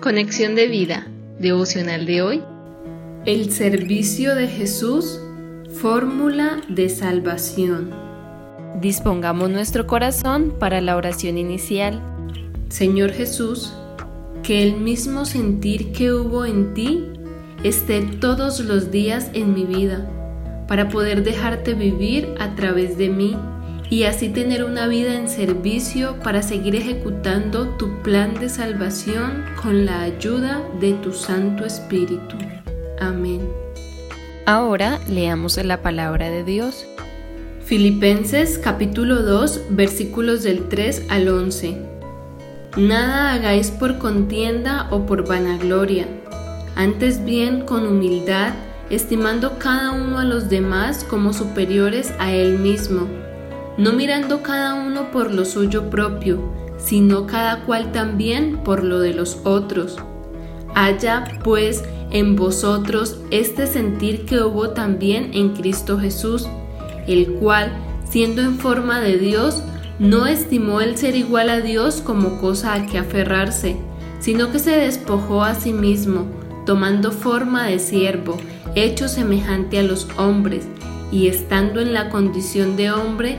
Conexión de vida, devocional de hoy. El servicio de Jesús, fórmula de salvación. Dispongamos nuestro corazón para la oración inicial. Señor Jesús, que el mismo sentir que hubo en ti esté todos los días en mi vida, para poder dejarte vivir a través de mí y así tener una vida en servicio para seguir ejecutando tu plan de salvación con la ayuda de tu Santo Espíritu. Amén. Ahora leamos la palabra de Dios. Filipenses capítulo 2 versículos del 3 al 11. Nada hagáis por contienda o por vanagloria, antes bien con humildad, estimando cada uno a los demás como superiores a él mismo no mirando cada uno por lo suyo propio, sino cada cual también por lo de los otros. Haya, pues, en vosotros este sentir que hubo también en Cristo Jesús, el cual, siendo en forma de Dios, no estimó el ser igual a Dios como cosa a que aferrarse, sino que se despojó a sí mismo, tomando forma de siervo, hecho semejante a los hombres, y estando en la condición de hombre,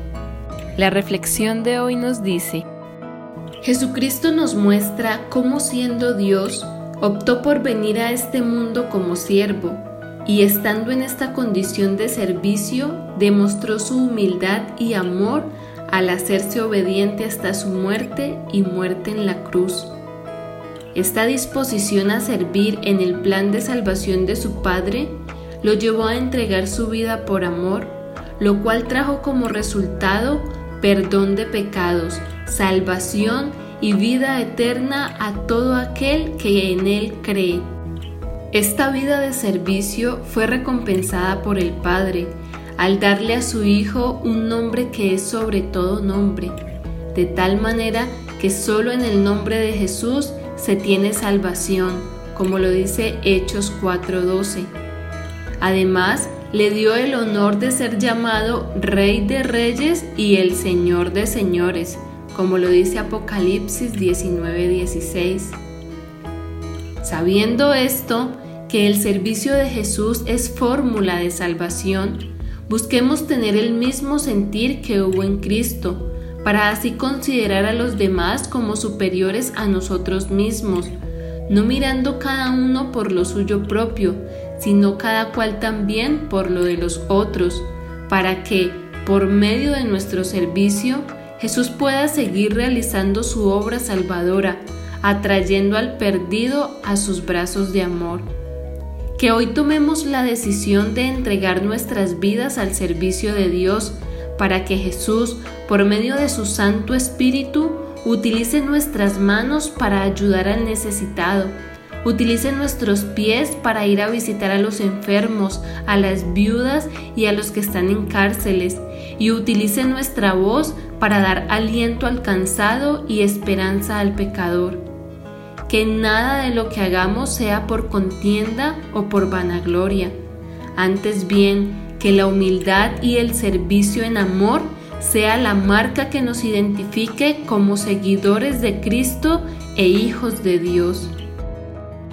La reflexión de hoy nos dice, Jesucristo nos muestra cómo siendo Dios, optó por venir a este mundo como siervo y estando en esta condición de servicio, demostró su humildad y amor al hacerse obediente hasta su muerte y muerte en la cruz. Esta disposición a servir en el plan de salvación de su Padre lo llevó a entregar su vida por amor, lo cual trajo como resultado perdón de pecados, salvación y vida eterna a todo aquel que en Él cree. Esta vida de servicio fue recompensada por el Padre al darle a su Hijo un nombre que es sobre todo nombre, de tal manera que solo en el nombre de Jesús se tiene salvación, como lo dice Hechos 4:12. Además, le dio el honor de ser llamado Rey de Reyes y el Señor de Señores, como lo dice Apocalipsis 19:16. Sabiendo esto, que el servicio de Jesús es fórmula de salvación, busquemos tener el mismo sentir que hubo en Cristo, para así considerar a los demás como superiores a nosotros mismos, no mirando cada uno por lo suyo propio, sino cada cual también por lo de los otros, para que, por medio de nuestro servicio, Jesús pueda seguir realizando su obra salvadora, atrayendo al perdido a sus brazos de amor. Que hoy tomemos la decisión de entregar nuestras vidas al servicio de Dios, para que Jesús, por medio de su Santo Espíritu, utilice nuestras manos para ayudar al necesitado Utilice nuestros pies para ir a visitar a los enfermos, a las viudas y a los que están en cárceles. Y utilice nuestra voz para dar aliento al cansado y esperanza al pecador. Que nada de lo que hagamos sea por contienda o por vanagloria. Antes bien, que la humildad y el servicio en amor sea la marca que nos identifique como seguidores de Cristo e hijos de Dios.